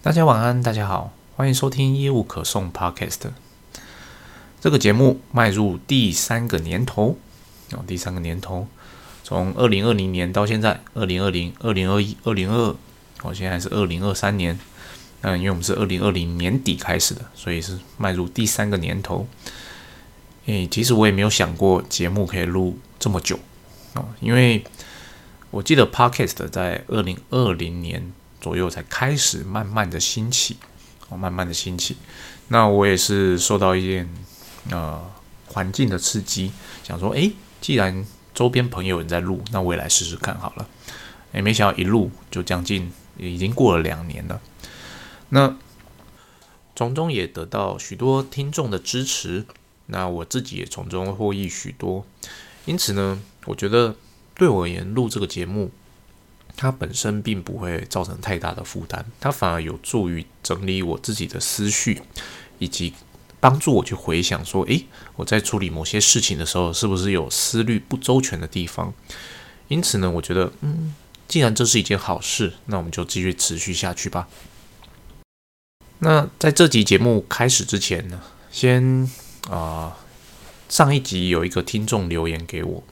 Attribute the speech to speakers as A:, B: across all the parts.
A: 大家晚安，大家好，欢迎收听业务可送 Podcast。这个节目迈入第三个年头哦，第三个年头，从二零二零年到现在，二零二零、二零二一、二零二二，哦，现在是二零二三年。嗯，因为我们是二零二零年底开始的，所以是迈入第三个年头。诶，其实我也没有想过节目可以录这么久哦，因为我记得 Podcast 在二零二零年。左右才开始慢慢的兴起，哦，慢慢的兴起。那我也是受到一点呃环境的刺激，想说，诶，既然周边朋友也在录，那我也来试试看好了。诶，没想到一录就将近已经过了两年了。那从中也得到许多听众的支持，那我自己也从中获益许多。因此呢，我觉得对我而言，录这个节目。它本身并不会造成太大的负担，它反而有助于整理我自己的思绪，以及帮助我去回想说，诶，我在处理某些事情的时候，是不是有思虑不周全的地方？因此呢，我觉得，嗯，既然这是一件好事，那我们就继续持续下去吧。那在这集节目开始之前呢，先啊，上一集有一个听众留言给我，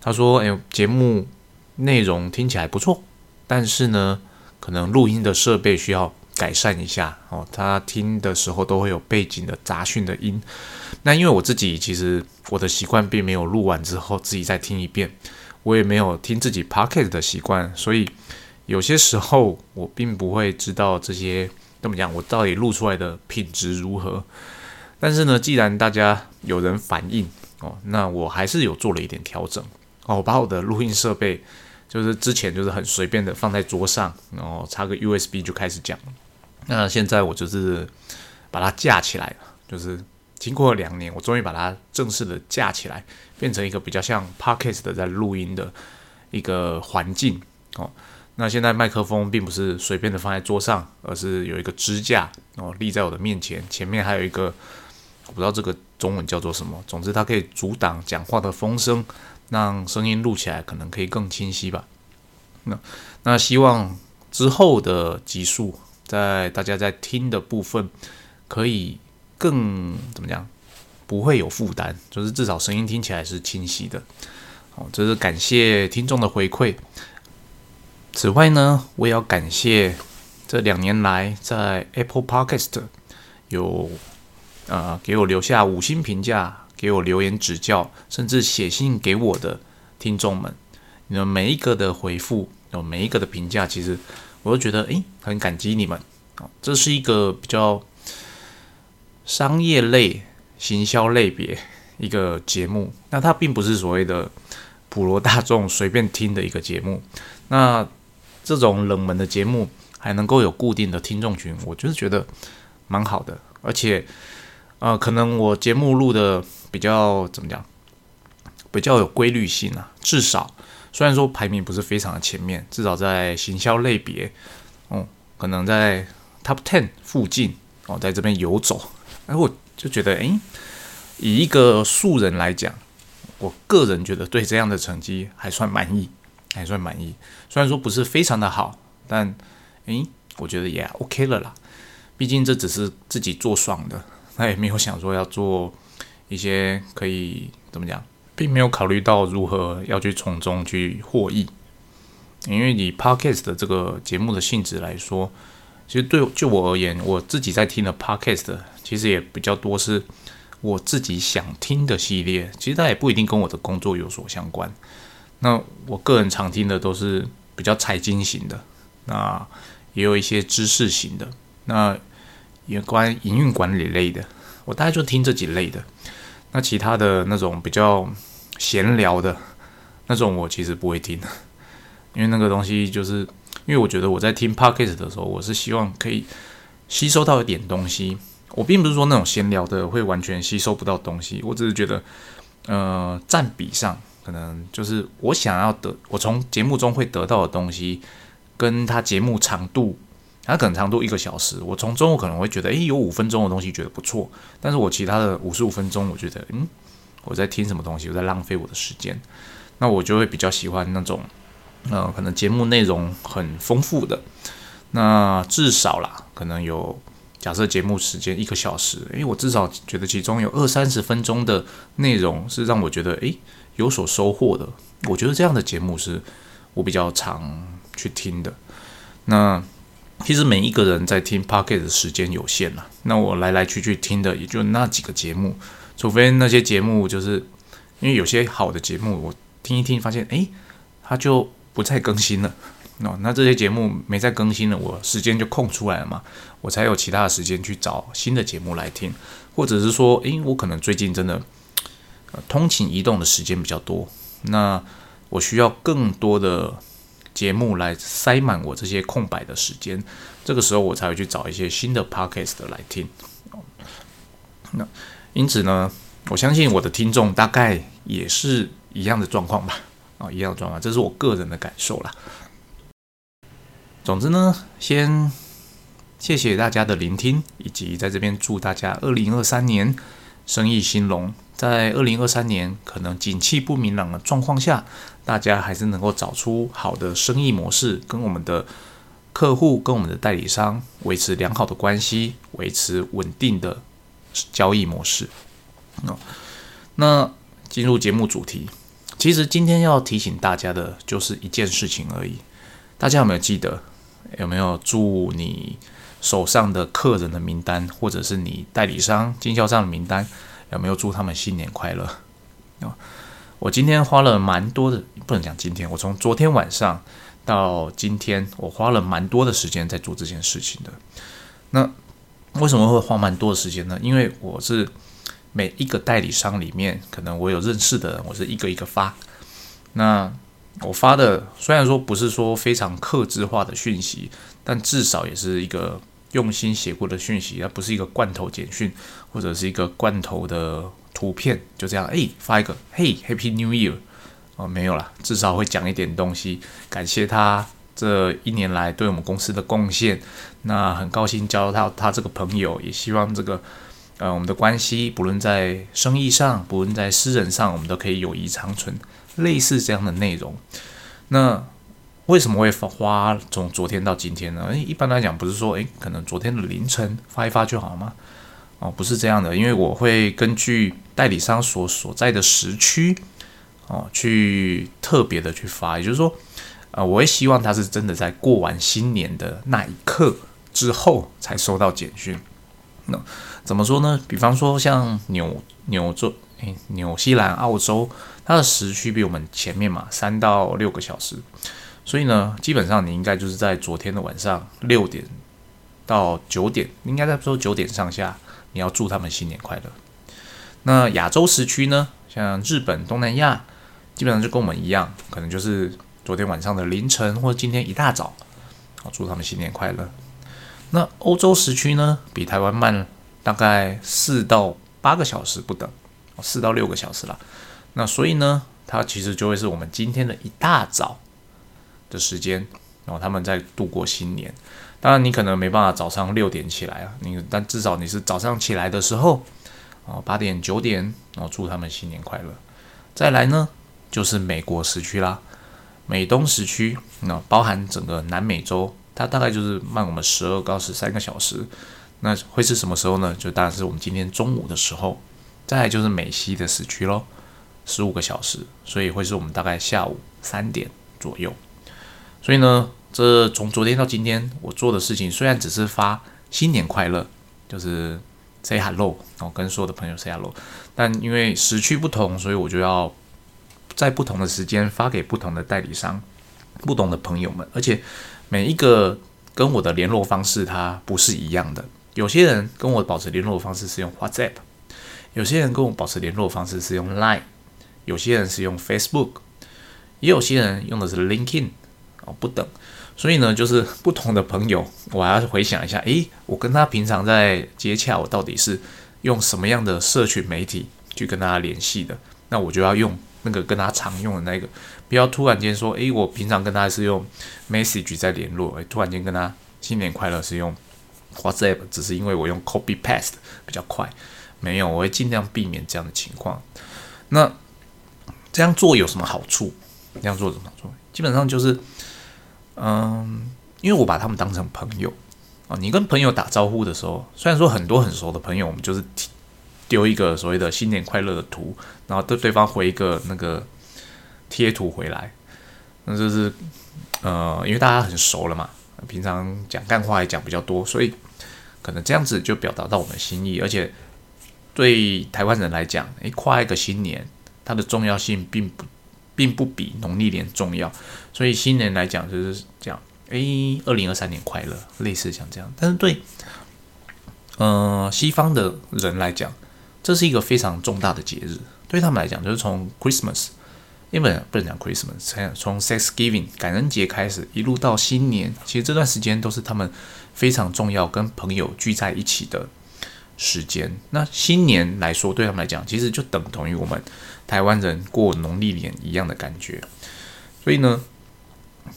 A: 他说，哎，节目内容听起来不错。但是呢，可能录音的设备需要改善一下哦。他听的时候都会有背景的杂讯的音。那因为我自己其实我的习惯并没有录完之后自己再听一遍，我也没有听自己 pocket 的习惯，所以有些时候我并不会知道这些怎么讲，我到底录出来的品质如何。但是呢，既然大家有人反映哦，那我还是有做了一点调整哦，我把我的录音设备。就是之前就是很随便的放在桌上，然后插个 USB 就开始讲。那现在我就是把它架起来了，就是经过两年，我终于把它正式的架起来，变成一个比较像 Podcast 的在录音的一个环境哦。那现在麦克风并不是随便的放在桌上，而是有一个支架哦立在我的面前，前面还有一个我不知道这个中文叫做什么，总之它可以阻挡讲话的风声。让声音录起来可能可以更清晰吧。那那希望之后的集数，在大家在听的部分，可以更怎么讲，不会有负担，就是至少声音听起来是清晰的。哦，这是感谢听众的回馈。此外呢，我也要感谢这两年来在 Apple Podcast 有呃给我留下五星评价。给我留言指教，甚至写信给我的听众们，你们每一个的回复，有每一个的评价，其实我都觉得诶很感激你们啊。这是一个比较商业类、行销类别一个节目，那它并不是所谓的普罗大众随便听的一个节目。那这种冷门的节目还能够有固定的听众群，我就是觉得蛮好的，而且呃，可能我节目录的。比较怎么讲？比较有规律性啊。至少虽然说排名不是非常的前面，至少在行销类别，哦，可能在 top ten 附近哦，在这边游走。哎，我就觉得，哎，以一个素人来讲，我个人觉得对这样的成绩还算满意，还算满意。虽然说不是非常的好，但哎，我觉得也 OK 了啦。毕竟这只是自己做爽的，那也没有想说要做。一些可以怎么讲，并没有考虑到如何要去从中去获益，因为以 podcast 的这个节目的性质来说，其实对就我而言，我自己在听的 podcast 其实也比较多是我自己想听的系列，其实它也不一定跟我的工作有所相关。那我个人常听的都是比较财经型的，那也有一些知识型的，那有关营运管理类的，我大概就听这几类的。那其他的那种比较闲聊的那种，我其实不会听，因为那个东西就是，因为我觉得我在听 podcast 的时候，我是希望可以吸收到一点东西。我并不是说那种闲聊的会完全吸收不到东西，我只是觉得，呃，占比上可能就是我想要得，我从节目中会得到的东西，跟他节目长度。它可能长度一个小时，我从中午可能会觉得，诶，有五分钟的东西觉得不错，但是我其他的五十五分钟，我觉得，嗯，我在听什么东西，我在浪费我的时间，那我就会比较喜欢那种，呃，可能节目内容很丰富的，那至少啦，可能有假设节目时间一个小时，诶，我至少觉得其中有二三十分钟的内容是让我觉得诶有所收获的。我觉得这样的节目是我比较常去听的。那其实每一个人在听 Pocket 的时间有限啊，那我来来去去听的也就那几个节目，除非那些节目就是因为有些好的节目，我听一听发现，诶，它就不再更新了。哦，那这些节目没再更新了，我时间就空出来了嘛，我才有其他的时间去找新的节目来听，或者是说，诶，我可能最近真的通勤移动的时间比较多，那我需要更多的节目来塞满我这些空白的时间，这个时候我才会去找一些新的 podcast 来听。那因此呢，我相信我的听众大概也是一样的状况吧，啊，一样的状况，这是我个人的感受啦。总之呢，先谢谢大家的聆听，以及在这边祝大家二零二三年生意兴隆。在二零二三年可能景气不明朗的状况下，大家还是能够找出好的生意模式，跟我们的客户、跟我们的代理商维持良好的关系，维持稳定的交易模式。哦，那进入节目主题，其实今天要提醒大家的就是一件事情而已。大家有没有记得？有没有祝你手上的客人的名单，或者是你代理商经销商的名单，有没有祝他们新年快乐？啊，我今天花了蛮多的，不能讲今天，我从昨天晚上到今天，我花了蛮多的时间在做这件事情的。那为什么会花蛮多的时间呢？因为我是每一个代理商里面，可能我有认识的人，我是一个一个发。那我发的虽然说不是说非常克制化的讯息，但至少也是一个用心写过的讯息，它不是一个罐头简讯或者是一个罐头的图片，就这样，哎，发一个，嘿，Happy New Year，哦，没有了，至少会讲一点东西，感谢他这一年来对我们公司的贡献，那很高兴交到他这个朋友，也希望这个，呃，我们的关系不论在生意上，不论在私人上，我们都可以友谊长存。类似这样的内容，那为什么会花从昨天到今天呢？诶，一般来讲不是说诶，可能昨天的凌晨发一发就好吗？哦，不是这样的，因为我会根据代理商所所在的时区哦，去特别的去发，也就是说，呃，我会希望他是真的在过完新年的那一刻之后才收到简讯。那怎么说呢？比方说像纽纽州。诶，纽西兰、澳洲，它的时区比我们前面嘛，三到六个小时，所以呢，基本上你应该就是在昨天的晚上六点到九点，应该在说九点上下，你要祝他们新年快乐。那亚洲时区呢，像日本、东南亚，基本上就跟我们一样，可能就是昨天晚上的凌晨或者今天一大早，好祝他们新年快乐。那欧洲时区呢，比台湾慢大概四到八个小时不等。四到六个小时啦，那所以呢，它其实就会是我们今天的一大早的时间，然后他们在度过新年。当然，你可能没办法早上六点起来啊，你但至少你是早上起来的时候，哦八点九点，然后祝他们新年快乐。再来呢，就是美国时区啦，美东时区，那包含整个南美洲，它大概就是慢我们十二到十三个小时。那会是什么时候呢？就当然是我们今天中午的时候。再来就是美西的时区喽，十五个小时，所以会是我们大概下午三点左右。所以呢，这从昨天到今天我做的事情，虽然只是发新年快乐，就是 say hello，然后跟所有的朋友 say hello，但因为时区不同，所以我就要在不同的时间发给不同的代理商、不同的朋友们，而且每一个跟我的联络方式它不是一样的。有些人跟我保持联络方式是用 WhatsApp。有些人跟我保持联络方式是用 Line，有些人是用 Facebook，也有些人用的是 LinkedIn，不等，所以呢，就是不同的朋友，我还要回想一下，诶，我跟他平常在接洽，我到底是用什么样的社群媒体去跟他联系的？那我就要用那个跟他常用的那个，不要突然间说，诶，我平常跟他是用 Message 在联络，突然间跟他新年快乐是用 WhatsApp，只是因为我用 Copy Paste 比较快。没有，我会尽量避免这样的情况。那这样做有什么好处？这样做怎么做？基本上就是，嗯，因为我把他们当成朋友啊。你跟朋友打招呼的时候，虽然说很多很熟的朋友，我们就是丢一个所谓的新年快乐的图，然后对对方回一个那个贴图回来，那就是呃，因为大家很熟了嘛，平常讲干话也讲比较多，所以可能这样子就表达到我们心意，而且对台湾人来讲，诶，跨一个新年，它的重要性并不并不比农历年重要，所以新年来讲就是这样。哎，二零二三年快乐，类似像这样。但是对，呃，西方的人来讲，这是一个非常重大的节日。对他们来讲，就是从 Christmas，因为不能讲 Christmas，从 Thanksgiving 感恩节开始，一路到新年，其实这段时间都是他们非常重要，跟朋友聚在一起的时间。那新年来说，对他们来讲，其实就等同于我们台湾人过农历年一样的感觉。所以呢，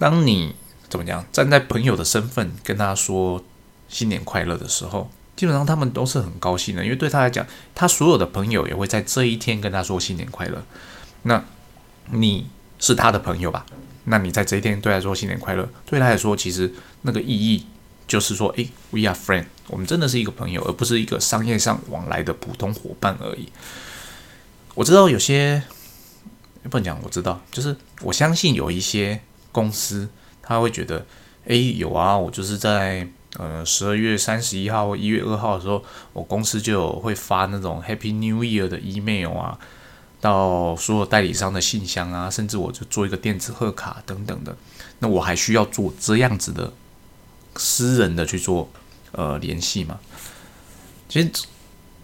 A: 当你怎么讲？站在朋友的身份跟他说新年快乐的时候，基本上他们都是很高兴的，因为对他来讲，他所有的朋友也会在这一天跟他说新年快乐。那你是他的朋友吧？那你在这一天对他说新年快乐，对他来说，其实那个意义就是说，诶 w e are friend，我们真的是一个朋友，而不是一个商业上往来的普通伙伴而已。我知道有些不能讲，我知道，就是我相信有一些公司。他会觉得，哎，有啊，我就是在呃十二月三十一号或一月二号的时候，我公司就有会发那种 Happy New Year 的 email 啊，到所有代理商的信箱啊，甚至我就做一个电子贺卡等等的。那我还需要做这样子的私人的去做呃联系嘛？其实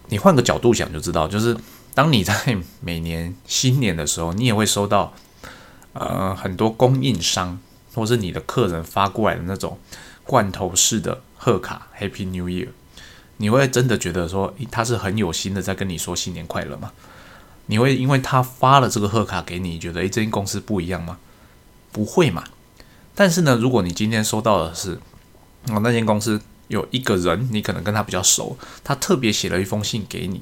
A: 你换个角度想就知道，就是当你在每年新年的时候，你也会收到呃很多供应商。或是你的客人发过来的那种罐头式的贺卡，Happy New Year，你会真的觉得说他是很有心的在跟你说新年快乐吗？你会因为他发了这个贺卡给你，觉得诶这间公司不一样吗？不会嘛。但是呢，如果你今天收到的是哦那间公司有一个人，你可能跟他比较熟，他特别写了一封信给你，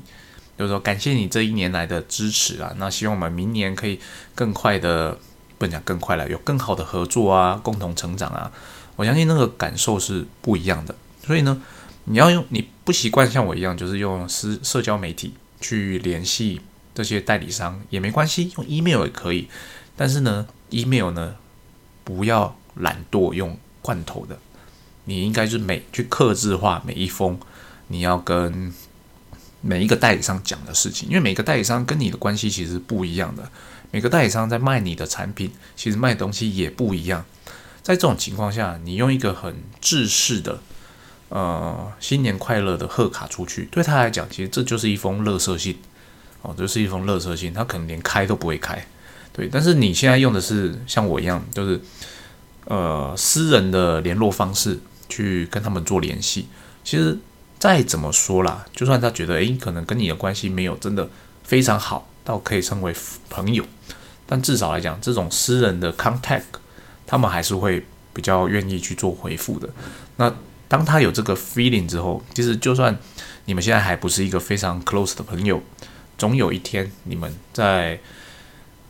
A: 就说感谢你这一年来的支持啊，那希望我们明年可以更快的。不能讲更快了，有更好的合作啊，共同成长啊，我相信那个感受是不一样的。所以呢，你要用你不习惯像我一样，就是用私社交媒体去联系这些代理商也没关系，用 email 也可以。但是呢，email 呢不要懒惰用罐头的，你应该是每去克制化每一封你要跟每一个代理商讲的事情，因为每个代理商跟你的关系其实不一样的。每个代理商在卖你的产品，其实卖东西也不一样。在这种情况下，你用一个很制式的，呃，新年快乐的贺卡出去，对他来讲，其实这就是一封乐色信哦，这是一封乐色信，他可能连开都不会开。对，但是你现在用的是像我一样，就是呃私人的联络方式去跟他们做联系。其实再怎么说啦，就算他觉得诶，可能跟你的关系没有真的非常好。到可以称为朋友，但至少来讲，这种私人的 contact，他们还是会比较愿意去做回复的。那当他有这个 feeling 之后，其实就算你们现在还不是一个非常 close 的朋友，总有一天你们在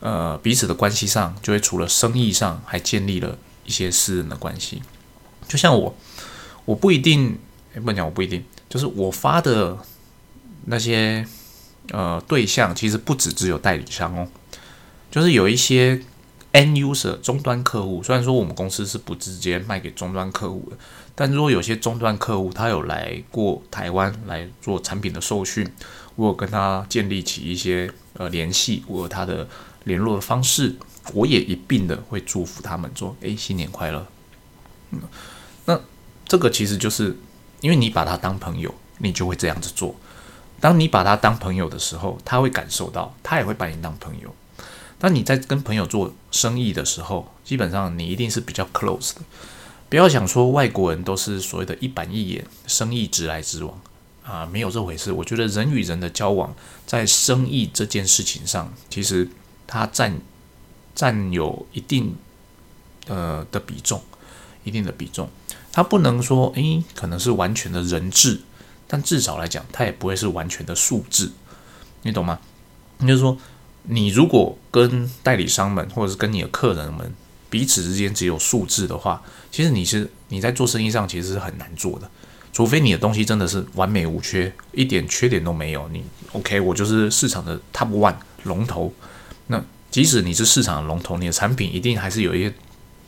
A: 呃彼此的关系上，就会除了生意上，还建立了一些私人的关系。就像我，我不一定，不讲我不一定，就是我发的那些。呃，对象其实不只只有代理商哦，就是有一些 end user 终端客户。虽然说我们公司是不直接卖给终端客户的，但如果有些终端客户他有来过台湾来做产品的受训，我有跟他建立起一些呃联系，我有他的联络的方式，我也一并的会祝福他们说：“哎，新年快乐。”嗯，那这个其实就是因为你把他当朋友，你就会这样子做。当你把他当朋友的时候，他会感受到，他也会把你当朋友。当你在跟朋友做生意的时候，基本上你一定是比较 close 的。不要想说外国人都是所谓的一板一眼，生意直来直往啊，没有这回事。我觉得人与人的交往，在生意这件事情上，其实它占占有一定呃的比重，一定的比重。它不能说，诶，可能是完全的人质。但至少来讲，它也不会是完全的数字，你懂吗？就是说，你如果跟代理商们，或者是跟你的客人们彼此之间只有数字的话，其实你是你在做生意上其实是很难做的，除非你的东西真的是完美无缺，一点缺点都没有。你 OK，我就是市场的 Top One 龙头。那即使你是市场龙头，你的产品一定还是有一些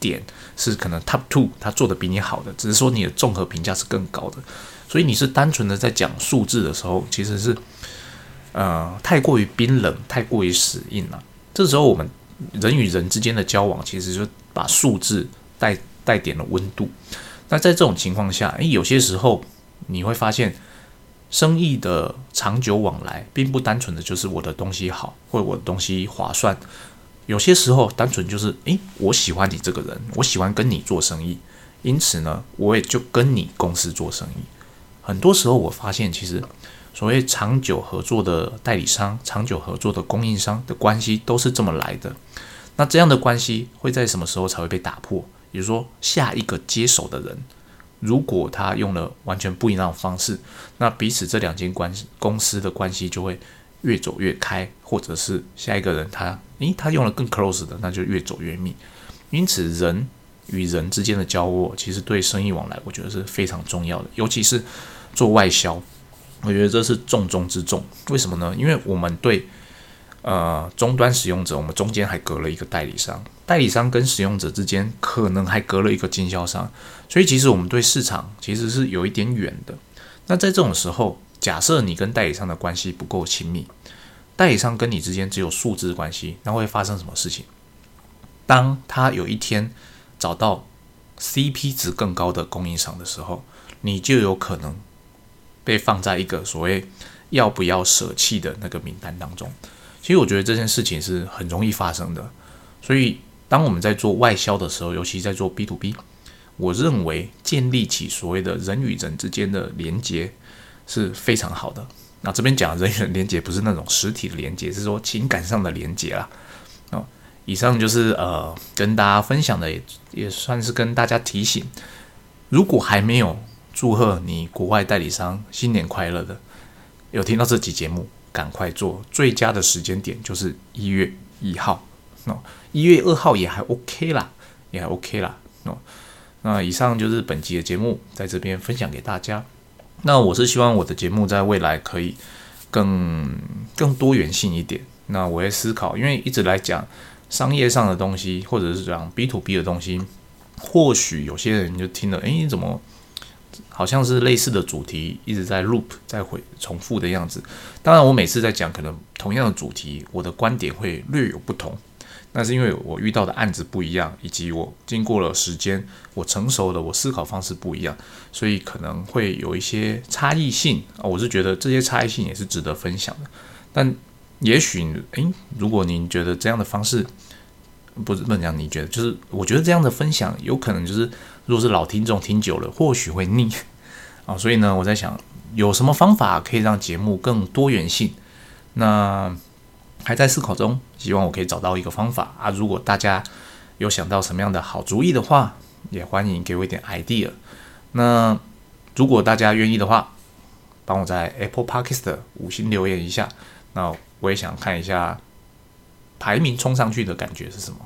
A: 点是可能 Top Two，它做的比你好的，只是说你的综合评价是更高的。所以你是单纯的在讲数字的时候，其实是呃太过于冰冷，太过于死硬了。这时候我们。人与人之间的交往，其实就把数字带带点了温度。那在这种情况下，诶，有些时候你会发现，生意的长久往来，并不单纯的就是我的东西好，或我的东西划算。有些时候，单纯就是，诶，我喜欢你这个人，我喜欢跟你做生意，因此呢，我也就跟你公司做生意。很多时候，我发现其实。所谓长久合作的代理商、长久合作的供应商的关系都是这么来的。那这样的关系会在什么时候才会被打破？也就是说，下一个接手的人，如果他用了完全不一样的方式，那彼此这两间关系公司的关系就会越走越开，或者是下一个人他，诶，他用了更 close 的，那就越走越密。因此，人与人之间的交握，其实对生意往来，我觉得是非常重要的，尤其是做外销。我觉得这是重中之重，为什么呢？因为我们对呃终端使用者，我们中间还隔了一个代理商，代理商跟使用者之间可能还隔了一个经销商，所以其实我们对市场其实是有一点远的。那在这种时候，假设你跟代理商的关系不够亲密，代理商跟你之间只有数字关系，那会发生什么事情？当他有一天找到 CP 值更高的供应商的时候，你就有可能。被放在一个所谓要不要舍弃的那个名单当中，其实我觉得这件事情是很容易发生的。所以当我们在做外销的时候，尤其在做 B to B，我认为建立起所谓的人与人之间的连接是非常好的。那这边讲人与人连接不是那种实体的连接，是说情感上的连接啦。哦，以上就是呃跟大家分享的，也也算是跟大家提醒，如果还没有。祝贺你国外代理商新年快乐的！有听到这集节目，赶快做。最佳的时间点就是一月一号，哦，一月二号也还 OK 啦，也还 OK 啦，哦。那以上就是本集的节目，在这边分享给大家。那我是希望我的节目在未来可以更更多元性一点。那我会思考，因为一直来讲商业上的东西，或者是讲 B to B 的东西，或许有些人就听了，诶，怎么？好像是类似的主题一直在 loop 在回重复的样子。当然，我每次在讲可能同样的主题，我的观点会略有不同。那是因为我遇到的案子不一样，以及我经过了时间，我成熟了，我思考方式不一样，所以可能会有一些差异性啊。我是觉得这些差异性也是值得分享的。但也许，诶，如果您觉得这样的方式，不是不能讲，你觉得就是我觉得这样的分享有可能就是。如果是老听众听久了，或许会腻啊，所以呢，我在想有什么方法可以让节目更多元性？那还在思考中，希望我可以找到一个方法啊。如果大家有想到什么样的好主意的话，也欢迎给我一点 idea。那如果大家愿意的话，帮我在 Apple Podcast 五星留言一下，那我也想看一下排名冲上去的感觉是什么。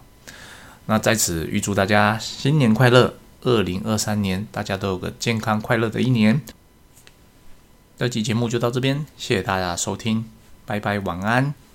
A: 那在此预祝大家新年快乐！二零二三年，大家都有个健康快乐的一年。这期节目就到这边，谢谢大家收听，拜拜，晚安。